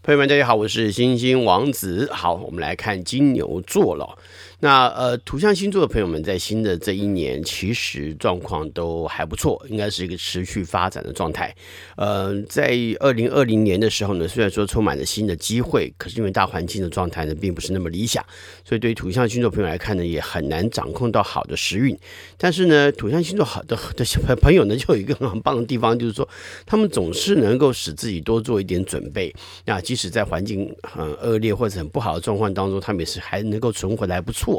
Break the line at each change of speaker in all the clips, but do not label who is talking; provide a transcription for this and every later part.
朋友们，大家好，我是星星王子。好，我们来看金牛座了。那呃，土象星座的朋友们，在新的这一年，其实状况都还不错，应该是一个持续发展的状态。呃，在二零二零年的时候呢，虽然说充满了新的机会，可是因为大环境的状态呢，并不是那么理想，所以对于土象星座朋友来看呢，也很难掌控到好的时运。但是呢，土象星座好的的小朋友呢，就有一个很棒的地方，就是说他们总是能够使自己多做一点准备。那即使在环境很恶劣或者很不好的状况当中，他们也是还能够存活得还不错。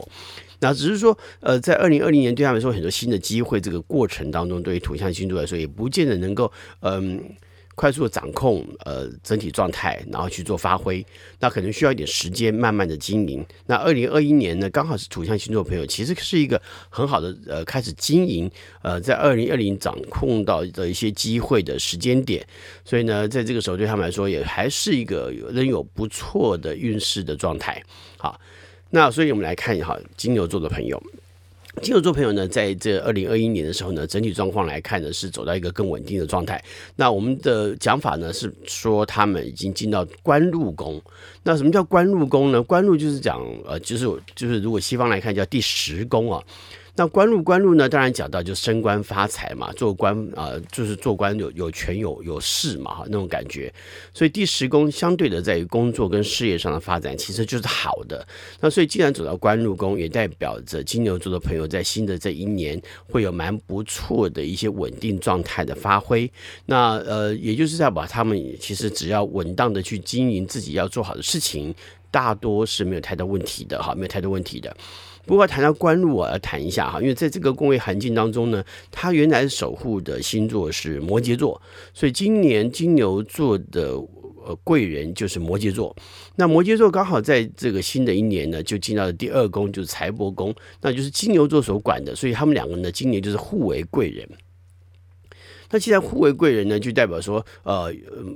那只是说，呃，在二零二零年对他们来说很多新的机会，这个过程当中，对于土象星座来说，也不见得能够，嗯、快速的掌控，呃，整体状态，然后去做发挥。那可能需要一点时间，慢慢的经营。那二零二一年呢，刚好是土象星座朋友，其实是一个很好的，呃，开始经营，呃，在二零二零掌控到的一些机会的时间点。所以呢，在这个时候对他们来说，也还是一个仍有不错的运势的状态。好。那所以，我们来看一下金牛座的朋友。金牛座朋友呢，在这二零二一年的时候呢，整体状况来看呢，是走到一个更稳定的状态。那我们的讲法呢，是说他们已经进到官禄宫。那什么叫官禄宫呢？官禄就是讲呃，就是就是如果西方来看叫第十宫啊。那官禄官禄呢，当然讲到就升官发财嘛，做官啊、就是做官有有权有有势嘛，哈，那种感觉。所以第十宫相对的，在于工作跟事业上的发展，其实就是好的。那所以既然走到官禄宫，也代表着金牛座的朋友在新的这一年会有蛮不错的一些稳定状态的发挥。那呃，也就是在把他们其实只要稳当的去经营自己要做好的事情，大多是没有太大问题的，哈，没有太多问题的。不过谈到官禄，我要谈一下哈，因为在这个宫位环境当中呢，他原来守护的星座是摩羯座，所以今年金牛座的呃贵人就是摩羯座。那摩羯座刚好在这个新的一年呢，就进到了第二宫，就是财帛宫，那就是金牛座所管的，所以他们两个呢，今年就是互为贵人。那既然互为贵人呢，就代表说，呃，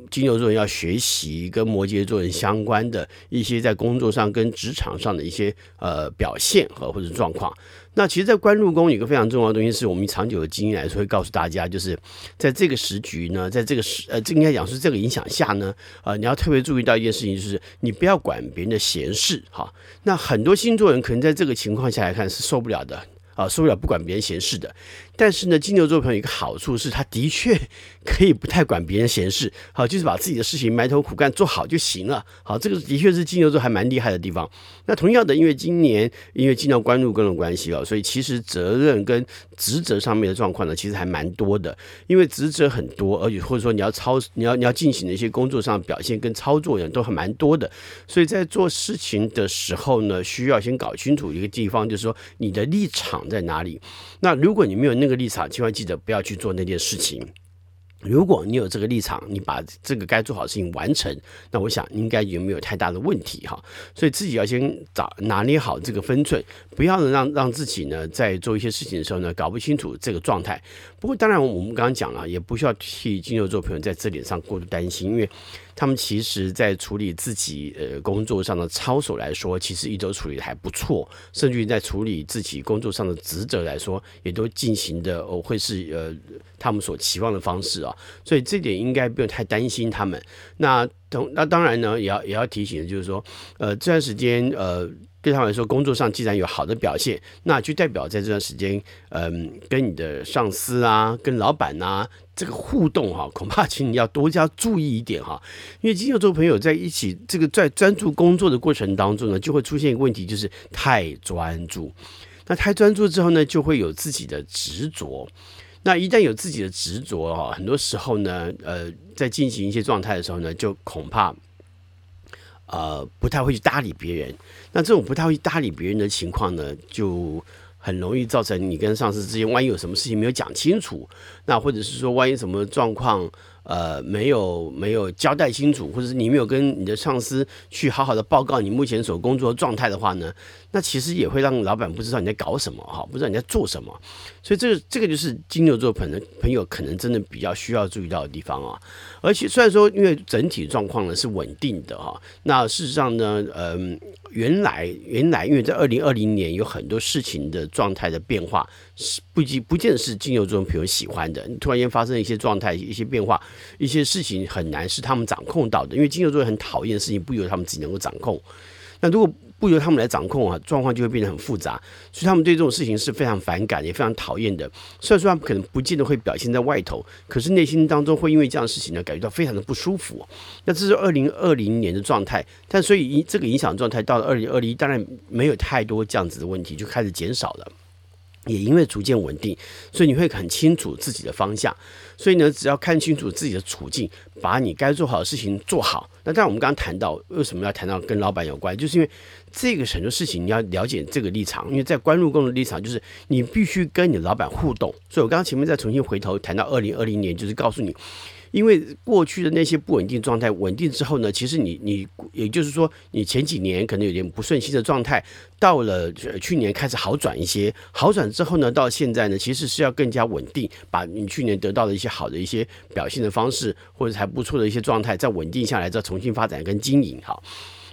金牛座人要学习跟摩羯座人相关的一些在工作上跟职场上的一些呃表现和或者状况。那其实，在官禄宫有一个非常重要的东西，是我们长久的经验来说会告诉大家，就是在这个时局呢，在这个时呃，这应该讲是这个影响下呢，呃，你要特别注意到一件事情，就是你不要管别人的闲事哈。那很多星座人可能在这个情况下来看是受不了的。啊，受不了不管别人闲事的，但是呢，金牛座朋友一个好处是他的确可以不太管别人闲事，好，就是把自己的事情埋头苦干做好就行了。好，这个的确是金牛座还蛮厉害的地方。那同样的，因为今年因为进到官禄宫的关系啊，所以其实责任跟职责上面的状况呢，其实还蛮多的。因为职责很多，而且或者说你要操你要你要进行的一些工作上表现跟操作呢，都还蛮多的。所以在做事情的时候呢，需要先搞清楚一个地方，就是说你的立场。在哪里？那如果你没有那个立场，千万记得不要去做那件事情。如果你有这个立场，你把这个该做好事情完成，那我想应该也没有太大的问题哈。所以自己要先找拿捏好这个分寸，不要让让自己呢在做一些事情的时候呢搞不清楚这个状态。不过当然我们刚刚讲了，也不需要替金牛座朋友在这点上过度担心，因为。他们其实，在处理自己呃工作上的操守来说，其实一周处理的还不错，甚至于在处理自己工作上的职责来说，也都进行的哦，会是呃他们所期望的方式啊，所以这点应该不用太担心他们。那同那当然呢，也要也要提醒就是说，呃这段时间呃。对他们来说，工作上既然有好的表现，那就代表在这段时间，嗯，跟你的上司啊，跟老板啊，这个互动哈，恐怕请你要多加注意一点哈。因为金牛座朋友在一起，这个在专注工作的过程当中呢，就会出现一个问题，就是太专注。那太专注之后呢，就会有自己的执着。那一旦有自己的执着哈，很多时候呢，呃，在进行一些状态的时候呢，就恐怕。呃，不太会去搭理别人，那这种不太会搭理别人的情况呢，就很容易造成你跟上司之间，万一有什么事情没有讲清楚，那或者是说，万一什么状况。呃，没有没有交代清楚，或者是你没有跟你的上司去好好的报告你目前所工作的状态的话呢，那其实也会让老板不知道你在搞什么哈，不知道你在做什么，所以这个这个就是金牛座朋友朋友可能真的比较需要注意到的地方啊。而且虽然说因为整体状况呢是稳定的哈，那事实上呢，嗯、原来，原来，因为在二零二零年有很多事情的状态的变化，是不不不见得是金牛座朋友喜欢的。突然间发生一些状态，一些变化，一些事情很难是他们掌控到的，因为金牛座很讨厌的事情不由他们自己能够掌控。那如果不由他们来掌控啊，状况就会变得很复杂，所以他们对这种事情是非常反感，也非常讨厌的。虽然说他们可能不见得会表现在外头，可是内心当中会因为这样的事情呢，感觉到非常的不舒服。那这是二零二零年的状态，但所以这个影响状态到了二零二一，当然没有太多这样子的问题，就开始减少了。也因为逐渐稳定，所以你会很清楚自己的方向。所以呢，只要看清楚自己的处境，把你该做好的事情做好。那当然，我们刚刚谈到为什么要谈到跟老板有关，就是因为这个很多事情你要了解这个立场。因为在官禄宫的立场，就是你必须跟你老板互动。所以我刚刚前面再重新回头谈到二零二零年，就是告诉你。因为过去的那些不稳定状态稳定之后呢，其实你你也就是说，你前几年可能有点不顺心的状态，到了去年开始好转一些，好转之后呢，到现在呢，其实是要更加稳定，把你去年得到的一些好的一些表现的方式，或者还不错的一些状态，再稳定下来，再重新发展跟经营。好，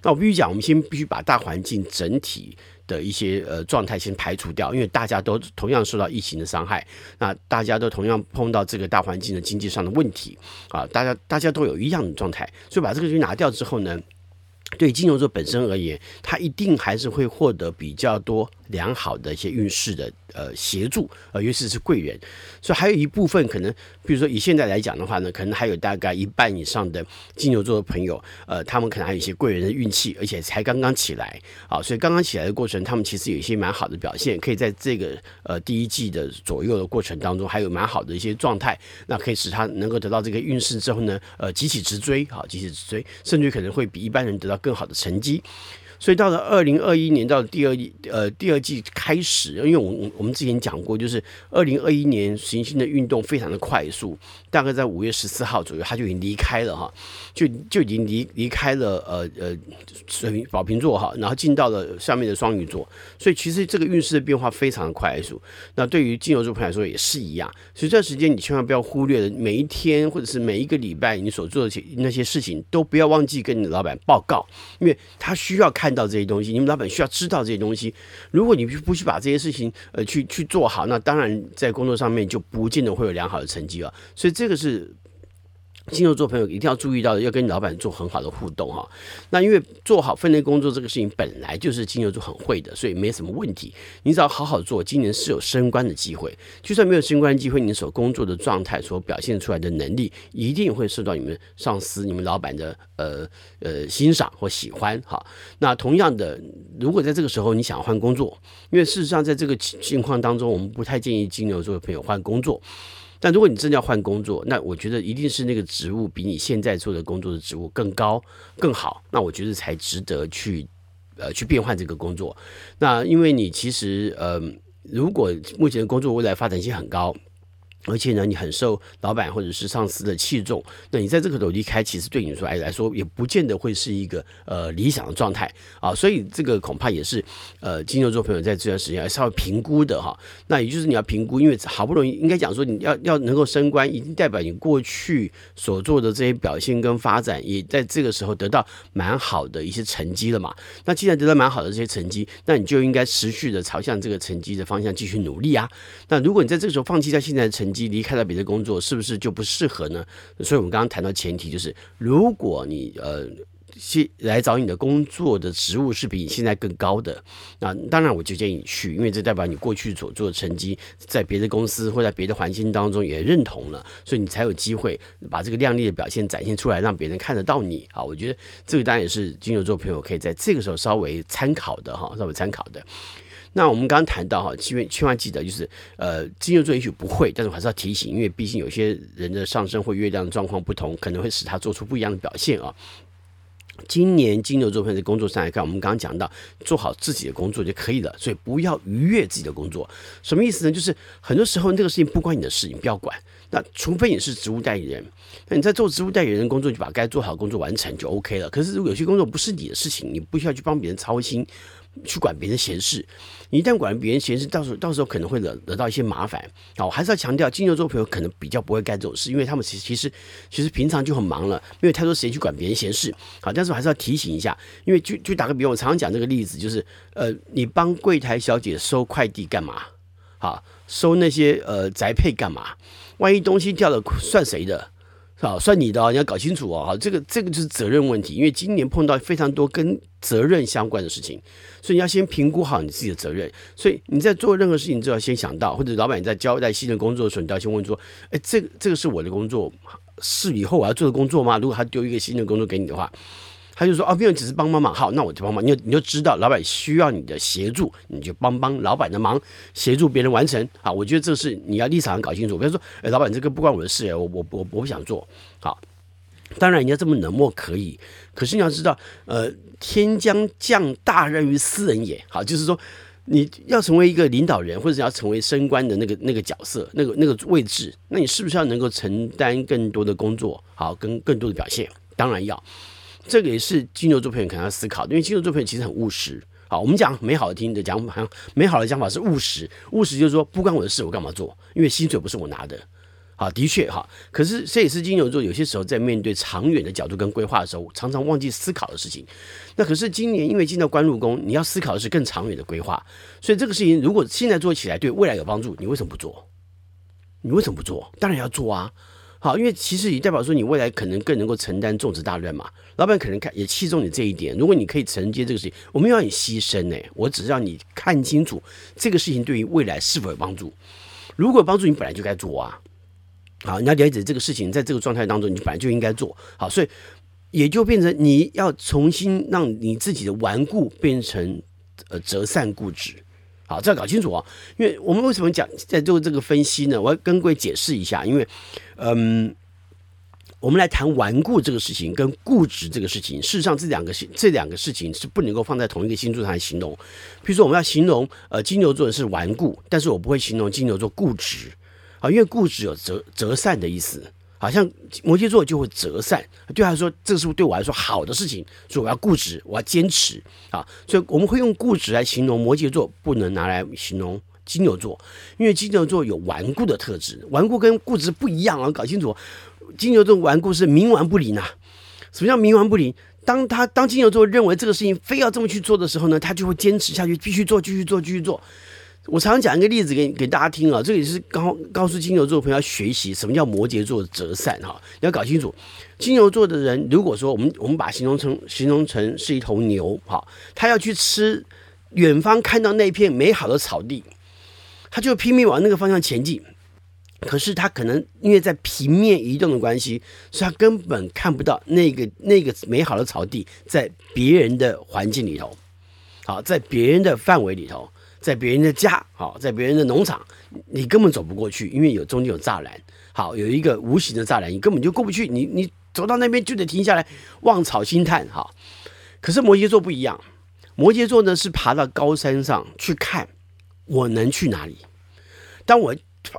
那我必须讲，我们先必须把大环境整体。的一些呃状态先排除掉，因为大家都同样受到疫情的伤害，那大家都同样碰到这个大环境的经济上的问题啊，大家大家都有一样的状态，所以把这个东西拿掉之后呢，对金牛座本身而言，它一定还是会获得比较多良好的一些运势的呃协助，呃尤其是贵人，所以还有一部分可能，比如说以现在来讲的话呢，可能还有大概一半以上的金牛座的朋友，呃，他们可能还有一些贵人的运气，而且才刚刚起来啊，所以刚刚起来的过程，他们其实有一些蛮好的表现，可以在这个呃第一季的左右的过程当中，还有蛮好的一些状态，那可以使他能够得到这个运势之后呢，呃，急起直追，好，急起直追，甚至可能会比一般人得到更好的成绩。所以到了二零二一年，到第二，呃，第二季开始，因为我我我们之前讲过，就是二零二一年行星的运动非常的快速，大概在五月十四号左右，他就已经离开了哈，就就已经离离开了呃呃水瓶宝瓶座哈，然后进到了下面的双鱼座，所以其实这个运势的变化非常的快速。那对于金牛座朋友来说也是一样，所以这段时间你千万不要忽略了每一天或者是每一个礼拜你所做的那些事情，都不要忘记跟你的老板报告，因为他需要看。到这些东西，你们老板需要知道这些东西。如果你不去把这些事情呃去去做好，那当然在工作上面就不见得会有良好的成绩了。所以这个是。金牛座朋友一定要注意到，要跟老板做很好的互动哈。那因为做好分内工作这个事情本来就是金牛座很会的，所以没什么问题。你只要好好做，今年是有升官的机会。就算没有升官机会，你所工作的状态所表现出来的能力，一定会受到你们上司、你们老板的呃呃欣赏或喜欢哈。那同样的，如果在这个时候你想换工作，因为事实上在这个情况当中，我们不太建议金牛座的朋友换工作。但如果你真的要换工作，那我觉得一定是那个职务比你现在做的工作的职务更高更好，那我觉得才值得去呃去变换这个工作。那因为你其实呃，如果目前的工作未来发展性很高。而且呢，你很受老板或者是上司的器重，那你在这个时候离开，其实对你说来来说，也不见得会是一个呃理想的状态啊。所以这个恐怕也是呃金牛座朋友在这段时间要稍微评估的哈。那也就是你要评估，因为好不容易应该讲说你要要能够升官，已经代表你过去所做的这些表现跟发展，也在这个时候得到蛮好的一些成绩了嘛。那既然得到蛮好的这些成绩，那你就应该持续的朝向这个成绩的方向继续努力啊。那如果你在这个时候放弃掉现在的成绩，离开了别的工作，是不是就不适合呢？所以，我们刚刚谈到前提就是，如果你呃，先来找你的工作的职务是比你现在更高的，那当然我就建议你去，因为这代表你过去所做的成绩，在别的公司或在别的环境当中也认同了，所以你才有机会把这个亮丽的表现展现出来，让别人看得到你啊。我觉得这个当然也是金牛座朋友可以在这个时候稍微参考的哈，稍微参考的。那我们刚刚谈到哈，千万千万记得，就是呃，金牛座也许不会，但是我还是要提醒，因为毕竟有些人的上升或月亮状况不同，可能会使他做出不一样的表现啊。今年金牛座朋友在工作上来看，我们刚刚讲到做好自己的工作就可以了，所以不要逾越自己的工作。什么意思呢？就是很多时候这个事情不关你的事，你不要管。那除非你是职务代理人，那你在做职务代理人工作，就把该做好的工作完成就 OK 了。可是如果有些工作不是你的事情，你不需要去帮别人操心。去管别人闲事，你一旦管别人闲事，到时候到时候可能会惹惹到一些麻烦。好，我还是要强调，金牛座朋友可能比较不会干这种事，因为他们其实其实其实平常就很忙了，没有太多时间去管别人闲事。好，但是我还是要提醒一下，因为就就打个比方，我常常讲这个例子，就是呃，你帮柜台小姐收快递干嘛？好，收那些呃宅配干嘛？万一东西掉了，算谁的？好，算你的哦，你要搞清楚哦。好，这个这个就是责任问题，因为今年碰到非常多跟责任相关的事情，所以你要先评估好你自己的责任。所以你在做任何事情就要先想到，或者老板在交代新的工作的时候，你都要先问说：哎，这个这个是我的工作，是以后我要做的工作吗？如果他丢一个新的工作给你的话。他就说啊，不用，只是帮帮忙。好，那我就帮忙。你就你就知道老板需要你的协助，你就帮帮老板的忙，协助别人完成。好，我觉得这是你要立场上搞清楚。比如说，哎，老板这个不关我的事，我我我我不想做。好，当然人家这么冷漠可以，可是你要知道，呃，天将降大任于斯人也。好，就是说你要成为一个领导人，或者要成为升官的那个那个角色，那个那个位置，那你是不是要能够承担更多的工作？好，跟更多的表现，当然要。这个也是金牛座朋友可能要思考，因为金牛座朋友其实很务实。好，我们讲美好的听的讲法，美好的讲法是务实。务实就是说，不关我的事，我干嘛做？因为薪水不是我拿的。好，的确哈。可是这也是金牛座有些时候在面对长远的角度跟规划的时候，常常忘记思考的事情。那可是今年因为进到官禄宫，你要思考的是更长远的规划。所以这个事情如果现在做起来对未来有帮助，你为什么不做？你为什么不做？当然要做啊。好，因为其实也代表说你未来可能更能够承担重责大任嘛。老板可能看也器重你这一点。如果你可以承接这个事情，我没有让你牺牲呢，我只是让你看清楚这个事情对于未来是否有帮助。如果帮助，你本来就该做啊。好，你要了解这个事情，在这个状态当中，你本来就应该做好，所以也就变成你要重新让你自己的顽固变成呃折善固执。好，这要搞清楚啊！因为我们为什么讲在做这个分析呢？我要跟各位解释一下，因为，嗯，我们来谈顽固这个事情跟固执这个事情，事实上这两个这两个事情是不能够放在同一个星座上来形容。比如说，我们要形容呃金牛座的是顽固，但是我不会形容金牛座固执啊，因为固执有择择善的意思。好像摩羯座就会折散，对他说，这是对我来说好的事情？所以我要固执，我要坚持啊！所以我们会用固执来形容摩羯座，不能拿来形容金牛座，因为金牛座有顽固的特质，顽固跟固执不一样啊！搞清楚，金牛座顽固是冥顽不灵呐。什么叫冥顽不灵？当他当金牛座认为这个事情非要这么去做的时候呢，他就会坚持下去，继续做，继续做，继续做。我常常讲一个例子给给大家听啊，这也是告告诉金牛座朋友要学习什么叫摩羯座的择善哈，你要搞清楚，金牛座的人如果说我们我们把形容成形容成是一头牛哈，他要去吃远方看到那片美好的草地，他就拼命往那个方向前进，可是他可能因为在平面移动的关系，所以他根本看不到那个那个美好的草地在别人的环境里头，好，在别人的范围里头。在别人的家，好，在别人的农场，你根本走不过去，因为有中间有栅栏，好，有一个无形的栅栏，你根本就过不去。你你走到那边就得停下来望草兴叹，哈。可是摩羯座不一样，摩羯座呢是爬到高山上去看，我能去哪里？当我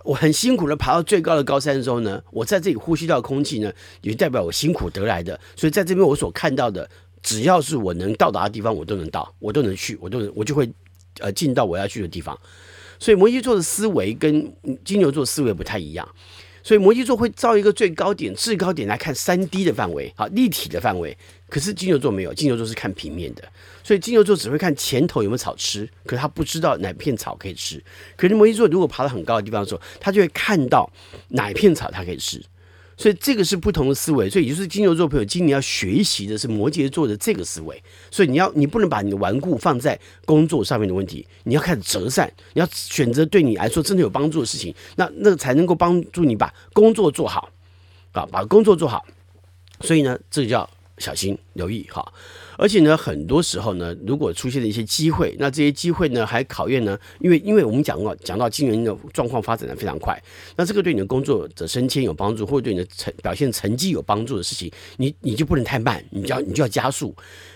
我很辛苦的爬到最高的高山的时候呢，我在这里呼吸到空气呢，也代表我辛苦得来的。所以在这边我所看到的，只要是我能到达的地方，我都能到，我都能去，我都能，我就会。呃，进到我要去的地方，所以摩羯座的思维跟金牛座思维不太一样，所以摩羯座会造一个最高点、制高点来看三 D 的范围，好，立体的范围。可是金牛座没有，金牛座是看平面的，所以金牛座只会看前头有没有草吃，可是他不知道哪片草可以吃。可是摩羯座如果爬到很高的地方的时候，他就会看到哪一片草他可以吃。所以这个是不同的思维，所以也就是金牛座朋友今年要学习的是摩羯座的这个思维。所以你要你不能把你的顽固放在工作上面的问题，你要开始折善，你要选择对你来说真的有帮助的事情，那那个才能够帮助你把工作做好，啊，把工作做好。所以呢，这个叫小心留意哈。而且呢，很多时候呢，如果出现了一些机会，那这些机会呢，还考验呢，因为因为我们讲过，讲到今年的状况发展的非常快，那这个对你的工作的升迁有帮助，或者对你的成表现成绩有帮助的事情，你你就不能太慢，你就要你就要加速，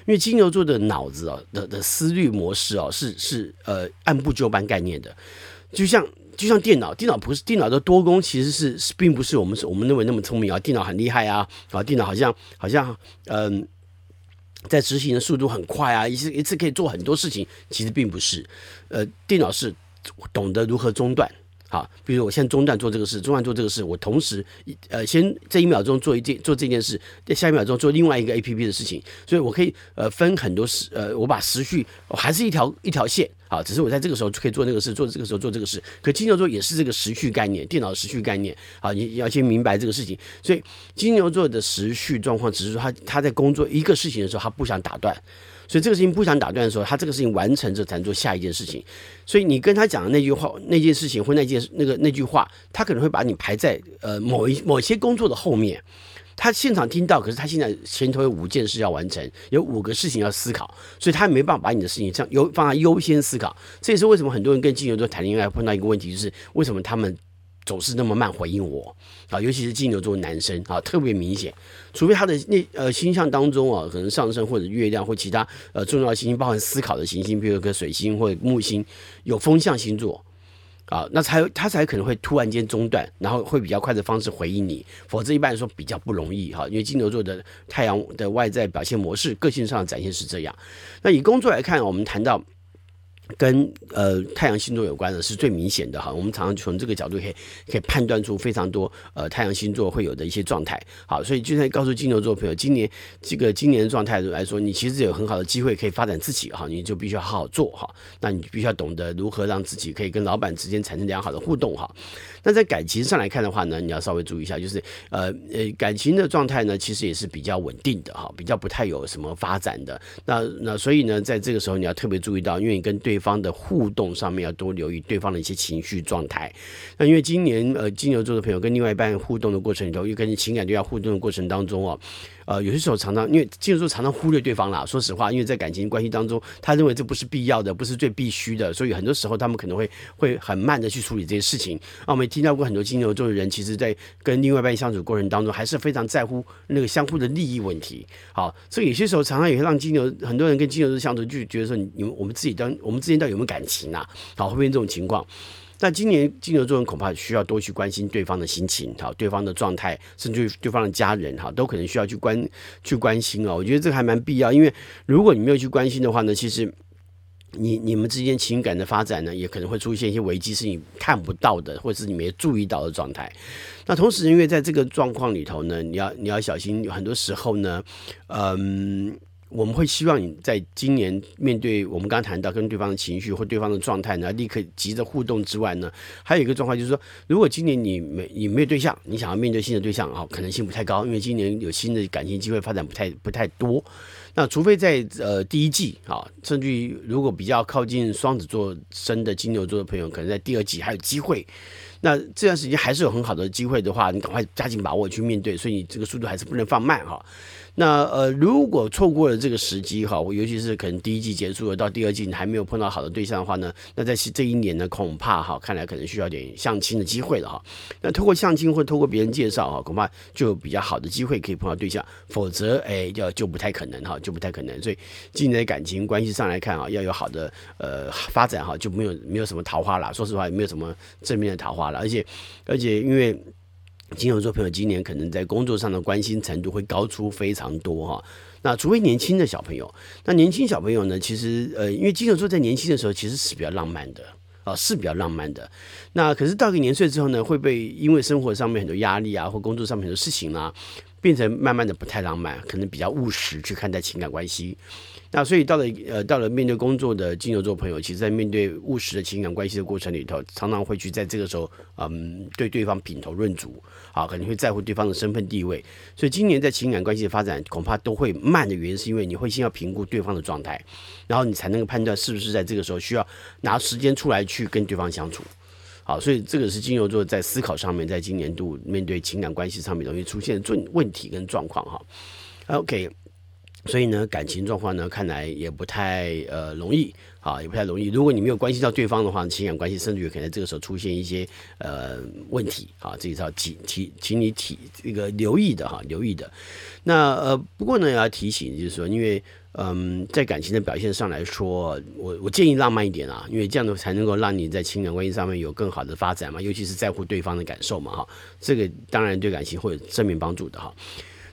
因为金牛座的脑子啊的的思虑模式哦，是是呃按部就班概念的，就像就像电脑，电脑不是电脑的多工，其实是并不是我们我们认为那么聪明啊，电脑很厉害啊，啊，电脑好像好像嗯。在执行的速度很快啊，一次一次可以做很多事情，其实并不是。呃，电脑是懂得如何中断，好，比如我现在中断做这个事，中断做这个事，我同时呃先这一秒钟做一件做这件事，在下一秒钟做另外一个 APP 的事情，所以我可以呃分很多时呃，我把时序还是一条一条线好，只是我在这个时候可以做那个事，做这个时候做这个事。可金牛座也是这个时序概念，电脑时序概念，好，你要先明白这个事情。所以金牛座的时序状况，只是说他他在工作一个事情的时候，他不想打断。所以这个事情不想打断的时候，他这个事情完成之后才做下一件事情。所以你跟他讲的那句话、那件事情或那件那个那句话，他可能会把你排在呃某一某些工作的后面。他现场听到，可是他现在前头有五件事要完成，有五个事情要思考，所以他没办法把你的事情这样优放在优先思考。这也是为什么很多人跟金牛座谈恋爱碰到一个问题，就是为什么他们。总是那么慢回应我啊，尤其是金牛座男生啊，特别明显。除非他的那呃星象当中啊，可能上升或者月亮或其他呃重要行星，包含思考的行星，比如个水星或者木星有风向星座啊，那才他才可能会突然间中断，然后会比较快的方式回应你。否则一般来说比较不容易哈，因为金牛座的太阳的外在表现模式，个性上的展现是这样。那以工作来看，我们谈到。跟呃太阳星座有关的是最明显的哈，我们常常从这个角度可以可以判断出非常多呃太阳星座会有的一些状态。好，所以就在告诉金牛座朋友，今年这个今年的状态来说，你其实有很好的机会可以发展自己哈，你就必须要好好做哈。那你必须要懂得如何让自己可以跟老板之间产生良好的互动哈。那在感情上来看的话呢，你要稍微注意一下，就是呃呃感情的状态呢，其实也是比较稳定的哈，比较不太有什么发展的。那那所以呢，在这个时候你要特别注意到，因为你跟对方的互动上面要多留意对方的一些情绪状态。那因为今年呃金牛座的朋友跟另外一半互动的过程里头，又跟情感对象互动的过程当中哦。呃，有些时候常常因为金牛座常常忽略对方啦。说实话，因为在感情关系当中，他认为这不是必要的，不是最必须的，所以很多时候他们可能会会很慢的去处理这些事情。啊，我们也听到过很多金牛座的人，其实在跟另外一半相处过程当中，还是非常在乎那个相互的利益问题。好，所以有些时候常常也会让金牛很多人跟金牛座相处，就觉得说，你们我们自己当我们之间到底有没有感情啊？好，会变这种情况。但今年金牛座人恐怕需要多去关心对方的心情，哈，对方的状态，甚至对方的家人，哈，都可能需要去关去关心哦。我觉得这个还蛮必要，因为如果你没有去关心的话呢，其实你你们之间情感的发展呢，也可能会出现一些危机，是你看不到的，或者是你没注意到的状态。那同时，因为在这个状况里头呢，你要你要小心，很多时候呢，嗯。我们会希望你在今年面对我们刚刚谈到跟对方的情绪或对方的状态呢，立刻急着互动之外呢，还有一个状况就是说，如果今年你没你没有对象，你想要面对新的对象啊，可能性不太高，因为今年有新的感情机会发展不太不太多。那除非在呃第一季啊，甚至于如果比较靠近双子座生的金牛座的朋友，可能在第二季还有机会。那这段时间还是有很好的机会的话，你赶快加紧把握去面对，所以你这个速度还是不能放慢哈。那呃，如果错过了这个时机哈，我尤其是可能第一季结束了，到第二季你还没有碰到好的对象的话呢，那在这一年呢，恐怕哈，看来可能需要点相亲的机会了哈。那通过相亲或通过别人介绍哈，恐怕就有比较好的机会可以碰到对象，否则哎，就就不太可能哈，就不太可能。所以今年的感情关系上来看啊，要有好的呃发展哈，就没有没有什么桃花了。说实话，也没有什么正面的桃花了，而且而且因为。金牛座朋友今年可能在工作上的关心程度会高出非常多哈，那除非年轻的小朋友，那年轻小朋友呢，其实呃，因为金牛座在年轻的时候其实是比较浪漫的啊，是比较浪漫的。那可是到个年岁之后呢，会被因为生活上面很多压力啊，或工作上面很多事情啊，变成慢慢的不太浪漫，可能比较务实去看待情感关系。那所以到了呃到了面对工作的金牛座朋友，其实在面对务实的情感关系的过程里头，常常会去在这个时候，嗯，对对方品头论足，啊，可能会在乎对方的身份地位。所以今年在情感关系的发展，恐怕都会慢的原因，是因为你会先要评估对方的状态，然后你才能够判断是不是在这个时候需要拿时间出来去跟对方相处。好，所以这个是金牛座在思考上面，在今年度面对情感关系上面容易出现问问题跟状况哈。OK。所以呢，感情状况呢，看来也不太呃容易啊，也不太容易。如果你没有关系到对方的话，情感关系甚至于可能这个时候出现一些呃问题啊，这一招提提，请你提这个留意的哈，留意的。那呃，不过呢，要提醒就是说，因为嗯，在感情的表现上来说，我我建议浪漫一点啊，因为这样的才能够让你在情感关系上面有更好的发展嘛，尤其是在乎对方的感受嘛哈，这个当然对感情会有正面帮助的哈。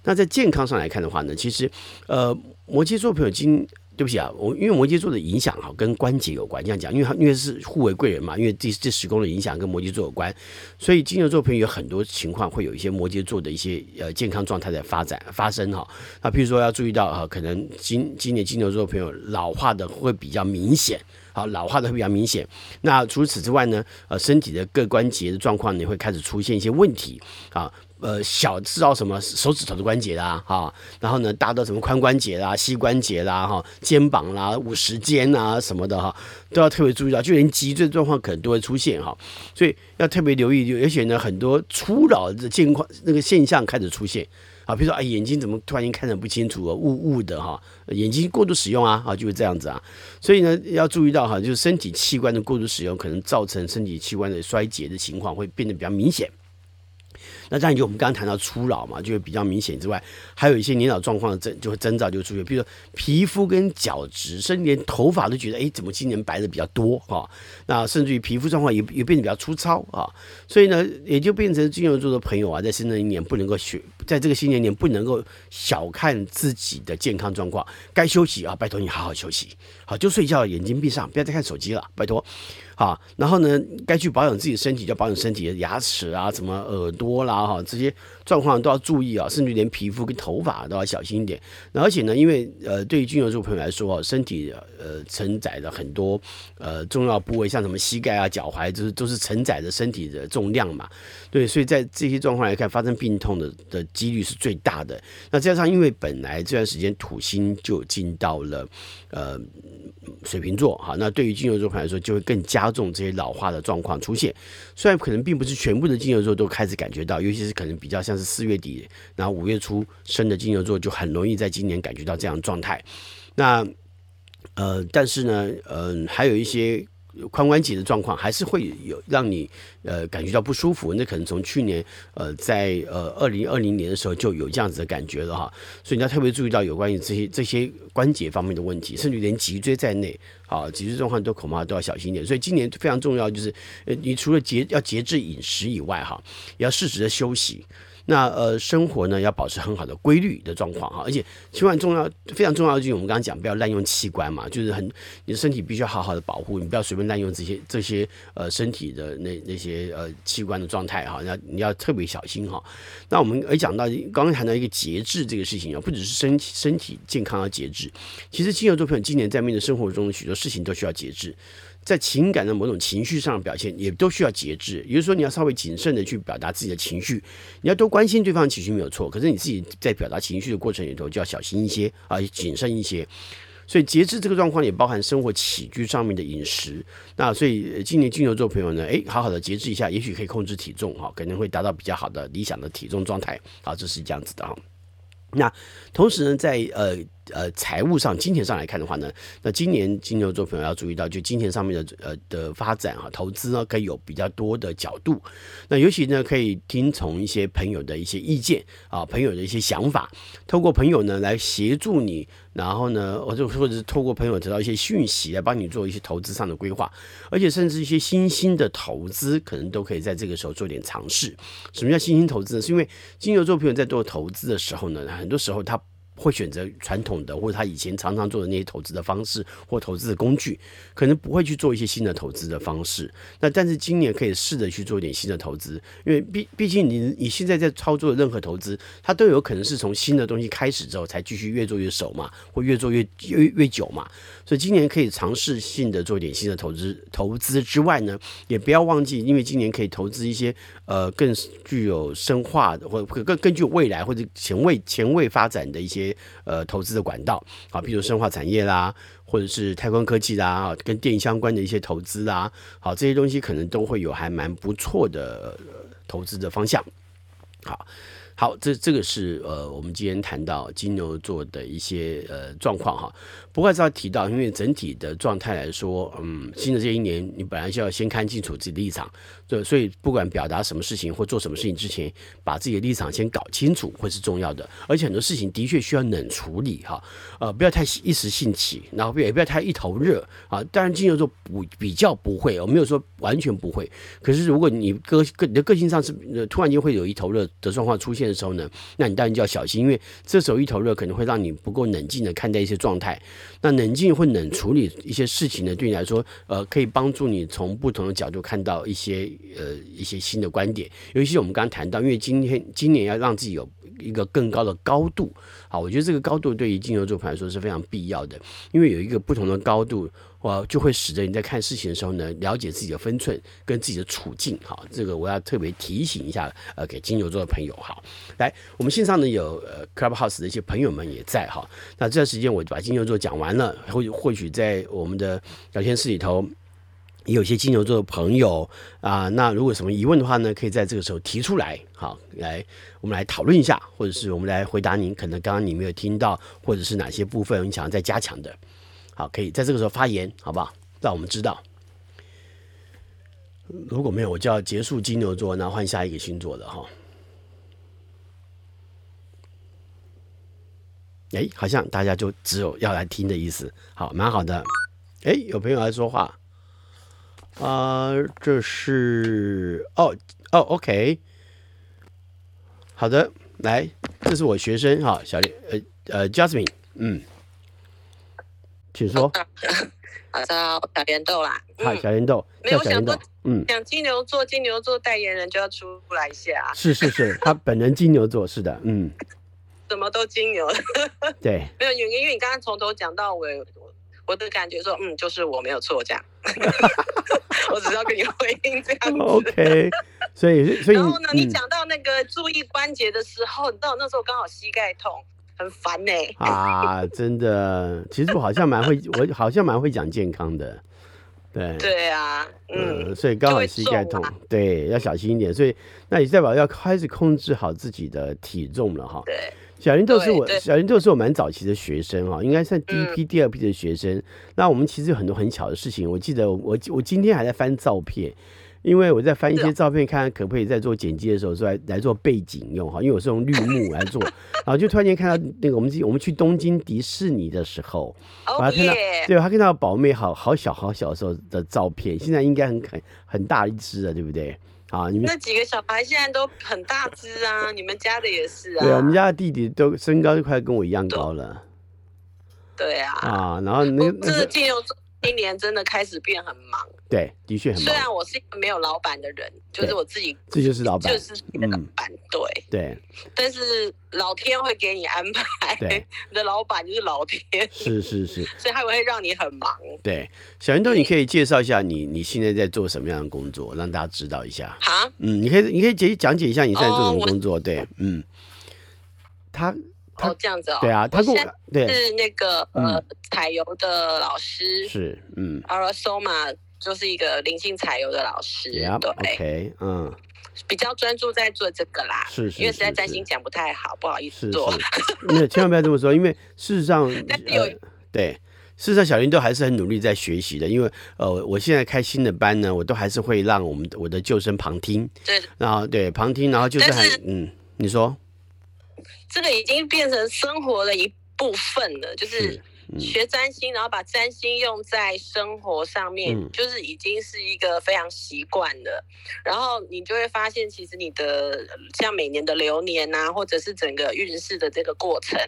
那在健康上来看的话呢，其实，呃，摩羯座朋友今，对不起啊，我因为摩羯座的影响哈，跟关节有关，这样讲，因为他因为是互为贵人嘛，因为这这十宫的影响跟摩羯座有关，所以金牛座朋友有很多情况会有一些摩羯座的一些呃健康状态在发展发生哈。那譬如说要注意到哈，可能今今年金牛座朋友老化的会比较明显。好，老化的会比较明显。那除此之外呢，呃，身体的各关节的状况呢，会开始出现一些问题啊。呃，小至到什么手指头的关节啦，哈，然后呢，大到什么髋关节啦、膝关节啦、哈、肩膀啦、五十肩啊什么的哈，都要特别注意到，就连脊椎状况可能都会出现哈，所以要特别留意。而且呢，很多初老的健况那个现象开始出现啊，比如说啊，眼睛怎么突然间看得不清楚啊，雾雾的哈，眼睛过度使用啊，啊，就是这样子啊。所以呢，要注意到哈，就是身体器官的过度使用，可能造成身体器官的衰竭的情况会变得比较明显。那这样就我们刚刚谈到初老嘛，就会比较明显之外，还有一些年老状况的征就会征兆就出现，比如说皮肤跟角质，甚至连头发都觉得，哎，怎么今年白的比较多啊？那甚至于皮肤状况也也变得比较粗糙啊，所以呢，也就变成金牛座的朋友啊，在新的一年不能够学，在这个新年年不能够小看自己的健康状况，该休息啊，拜托你好好休息，好就睡觉，眼睛闭上，不要再看手机了，拜托。好，然后呢，该去保养自己身体，就保养身体牙齿啊，什么耳朵啦，哈，这些状况都要注意啊，甚至连皮肤跟头发都要小心一点。而且呢，因为呃，对于金牛座朋友来说，身体呃承载了很多呃重要部位，像什么膝盖啊、脚踝，就是都是承载着身体的重量嘛。对，所以在这些状况来看，发生病痛的的几率是最大的。那加上因为本来这段时间土星就进到了呃水瓶座，哈，那对于金牛座来说，就会更加。重这些老化的状况出现，虽然可能并不是全部的金牛座都开始感觉到，尤其是可能比较像是四月底，然后五月初生的金牛座就很容易在今年感觉到这样的状态。那呃，但是呢，嗯、呃，还有一些。髋关节的状况还是会有让你呃感觉到不舒服，那可能从去年呃在呃二零二零年的时候就有这样子的感觉了哈，所以你要特别注意到有关于这些这些关节方面的问题，甚至连脊椎在内，啊，脊椎状况都恐怕都要小心一点。所以今年非常重要就是，呃，你除了节要节制饮食以外哈，也要适时的休息。那呃，生活呢要保持很好的规律的状况哈，而且千万重要非常重要的就是我们刚刚讲不要滥用器官嘛，就是很你的身体必须要好好的保护，你不要随便滥用这些这些呃身体的那那些呃器官的状态哈，那你要特别小心哈。那我们也讲到刚刚谈到一个节制这个事情啊，不只是身体身体健康要节制，其实金牛座朋友今年在面对生活中许多事情都需要节制。在情感的某种情绪上的表现，也都需要节制。也就是说，你要稍微谨慎的去表达自己的情绪，你要多关心对方的情绪没有错。可是你自己在表达情绪的过程里头，就要小心一些啊，谨慎一些。所以节制这个状况也包含生活起居上面的饮食。那所以今年金牛座朋友呢，哎，好好的节制一下，也许可以控制体重哈，可能会达到比较好的理想的体重状态。好，这是这样子的哈。那同时呢，在呃。呃，财务上、金钱上来看的话呢，那今年金牛座朋友要注意到，就金钱上面的呃的发展哈，投资呢可以有比较多的角度。那尤其呢，可以听从一些朋友的一些意见啊，朋友的一些想法，透过朋友呢来协助你，然后呢，或者或者是透过朋友得到一些讯息来帮你做一些投资上的规划，而且甚至一些新兴的投资，可能都可以在这个时候做点尝试。什么叫新兴投资呢？是因为金牛座朋友在做投资的时候呢，很多时候他。会选择传统的或者他以前常常做的那些投资的方式或投资的工具，可能不会去做一些新的投资的方式。那但是今年可以试着去做一点新的投资，因为毕毕竟你你现在在操作的任何投资，它都有可能是从新的东西开始之后才继续越做越熟嘛，或越做越越越久嘛。所以今年可以尝试性的做一点新的投资投资之外呢，也不要忘记，因为今年可以投资一些呃更具有深化的或更更具有未来或者前卫前卫发展的一些。呃，投资的管道啊，比如生化产业啦，或者是太空科技啦，啊，跟电影相关的一些投资啦，好，这些东西可能都会有还蛮不错的投资的方向。好，好，这这个是呃，我们今天谈到金牛座的一些呃状况哈。不过还是要提到，因为整体的状态来说，嗯，新的这一年，你本来就要先看清楚自己的立场，对，所以不管表达什么事情或做什么事情之前，把自己的立场先搞清楚会是重要的。而且很多事情的确需要冷处理哈，呃，不要太一时兴起，然后也不要太一头热啊。当然，金牛座不比较不会，我没有说完全不会。可是如果你个个你的个性上是突然间会有一头热的状况出现的时候呢，那你当然就要小心，因为这时候一头热可能会让你不够冷静的看待一些状态。那冷静或冷处理一些事情呢，对你来说，呃，可以帮助你从不同的角度看到一些呃一些新的观点。尤其是我们刚刚谈到，因为今天今年要让自己有一个更高的高度。好，我觉得这个高度对于金牛座朋友来说是非常必要的，因为有一个不同的高度，我就会使得你在看事情的时候呢，了解自己的分寸跟自己的处境。好，这个我要特别提醒一下，呃，给金牛座的朋友。好，来，我们线上呢有呃 Clubhouse 的一些朋友们也在哈。那这段时间我就把金牛座讲完了，或或许在我们的聊天室里头。也有些金牛座的朋友啊，那如果有什么疑问的话呢，可以在这个时候提出来，好，来我们来讨论一下，或者是我们来回答您可能刚刚你没有听到，或者是哪些部分你想要再加强的，好，可以在这个时候发言，好不好？让我们知道。如果没有，我就要结束金牛座，然后换下一个星座了哈。哎，好像大家就只有要来听的意思，好，蛮好的。哎，有朋友来说话。啊、呃，这是哦哦，OK，好的，来，这是我学生哈，小莲呃呃，Jasmine，嗯，请说。
好的，小莲豆啦。
好，小莲豆，
没有想过，
嗯，
讲金牛座，金牛座代言人就要出来一下。
是是是，他本人金牛座，是的，嗯，
什么都金牛。
对，
没有原因，因为你刚刚从头讲到尾。我的感觉说，嗯，就是我没有错，这样。我只是要跟你回应这样子。
OK，所以所以。
然后呢，嗯、你讲到那个注意关节的时候，你知道那时候刚好膝盖痛，很烦呢、欸。
啊，真的，其实我好像蛮会，我好像蛮会讲健康的。对。对啊，嗯，所以刚好膝盖痛，对，要小心一点。所以，那你代表要开始控制好自己的体重了哈。对。小林豆是我，小林豆是我蛮早期的学生哈，应该算第一批、第二批的学生。嗯、那我们其实有很多很巧的事情，我记得我我今天还在翻照片，因为我在翻一些照片，看看可不可以在做剪辑的时候说来来做背景用哈，因为我是用绿幕来做，然后就突然间看到那个我们我们去东京迪士尼的时候，我还看到，对，他看到宝妹好好小好小的时候的照片，现在应该很很很大一只了，对不对？啊，你们
那几个小孩现在都很大只啊，你们家的也是啊。
对啊，我们家的弟弟都身高就快跟我一样高了。
对，对啊。
啊，然后那个
这个金牛座今年真的开始变很忙。
对，的确很忙。
虽然我是一个没有老板的人，就是我自己，
这就是老板，
就是你的老板，嗯、对
对。
但是老天会给你安排，对，你的老板就是老天，
是是是，
所以他会让你很忙。
对，小云豆，你可以介绍一下你你现在在做什么样的工作，让大家知道一下。
好，
嗯，你可以你可以解讲解一下你现在做什么工作？对，嗯，他他
这样子哦，
对啊，他跟我对
是那个呃彩油的老师，
是嗯
，Aurosoma。就是一个灵性采油的老师，yep, 对
，OK，嗯，
比较专注在做这个啦，
是，是，是，是，
因为实在占星讲不太好，不好意思做，
没有，千万不要这么说，因为事实上，呃，对，事实上小林都还是很努力在学习的，因为呃，我现在开新的班呢，我都还是会让我们我的旧生旁听，
对，
然后对旁听，然后就是很，是嗯，你说，
这个已经变成生活的一部分了，就是。是学占星，然后把占星用在生活上面，嗯、就是已经是一个非常习惯的。然后你就会发现，其实你的像每年的流年啊，或者是整个运势的这个过程，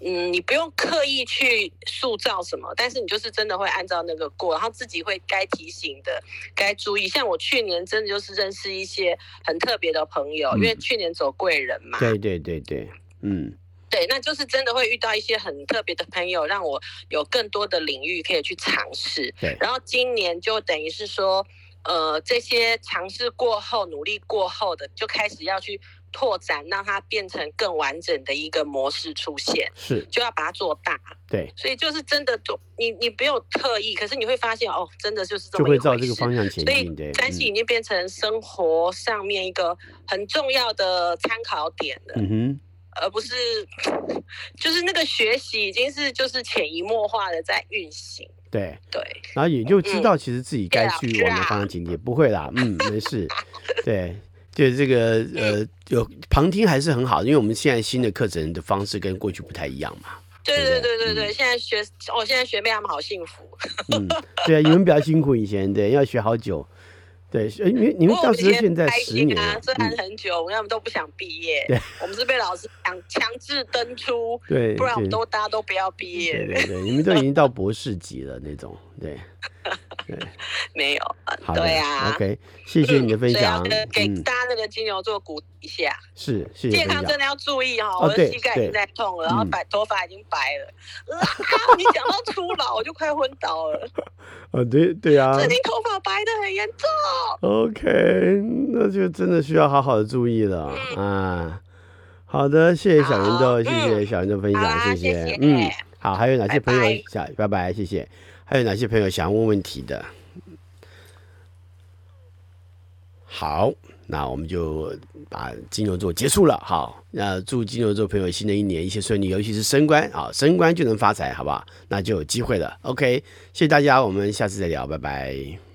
嗯，你不用刻意去塑造什么，但是你就是真的会按照那个过，然后自己会该提醒的、该注意。像我去年真的就是认识一些很特别的朋友，嗯、因为去年走贵人嘛。
对对对对，嗯。
对，那就是真的会遇到一些很特别的朋友，让我有更多的领域可以去尝试。
对，
然后今年就等于是说，呃，这些尝试过后、努力过后的，就开始要去拓展，让它变成更完整的一个模式出现。
是，
就要把它做大。
对，
所以就是真的做，你你不用特意，可是你会发现哦，真的就是这么
就会照这个方向前进。对，
占星已经变成生活上面一个很重要的参考点了。
嗯哼。
而不是，就是那个学习已经是就是潜移默化的在运行。
对
对，
然后也就知道其实自己该去往哪方向前进。不会啦，嗯，没事。对，就这个呃，有旁听还是很好的，因为我们现在新的课程的方式跟过去不太一样嘛。
对对对对对，现在学，哦，现在学妹他们好幸福。
嗯，对啊，你们比较辛苦，以前对要学好久。对，因为你们到时现在十年啊，
虽然很久，我们都不想毕业。对，我们是被老师强强制登出，
对，
不然我们都大家都不要毕业。
对对对，你们都已经到博士级了那种，对。
没有，
好
对啊
，OK，谢谢你的分享，
给大家那个金牛座鼓一下，
是，谢谢。
健康真的要注意哈，我的膝盖已经在痛了，然后白头发已经白了，你讲到初老我就快昏倒了，
啊，对对啊，
最近头发白的很严重
，OK，那就真的需要好好的注意了啊。好的，谢谢小云豆，谢谢小云豆分享，谢谢，嗯，好，还有哪些朋友想拜拜，谢谢，还有哪些朋友想问问题的？好，那我们就把金牛座结束了。好，那祝金牛座朋友新的一年一切顺利，尤其是升官啊，升官就能发财，好不好？那就有机会了。OK，谢谢大家，我们下次再聊，拜拜。